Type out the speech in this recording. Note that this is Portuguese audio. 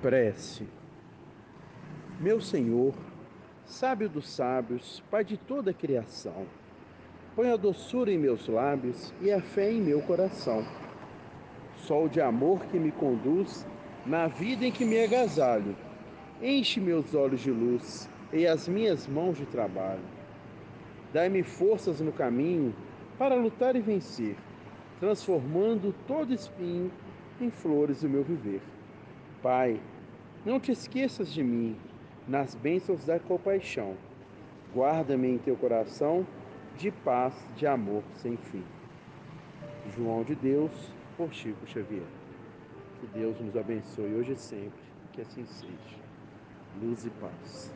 Prece. Meu Senhor, sábio dos sábios, Pai de toda a criação, põe a doçura em meus lábios e a fé em meu coração. Sol de amor que me conduz na vida em que me agasalho, enche meus olhos de luz e as minhas mãos de trabalho. Dai-me forças no caminho para lutar e vencer, transformando todo espinho em flores do meu viver. Pai, não te esqueças de mim nas bênçãos da compaixão. Guarda-me em teu coração de paz, de amor sem fim. João de Deus, por Chico Xavier. Que Deus nos abençoe hoje e sempre, que assim seja. Luz e paz.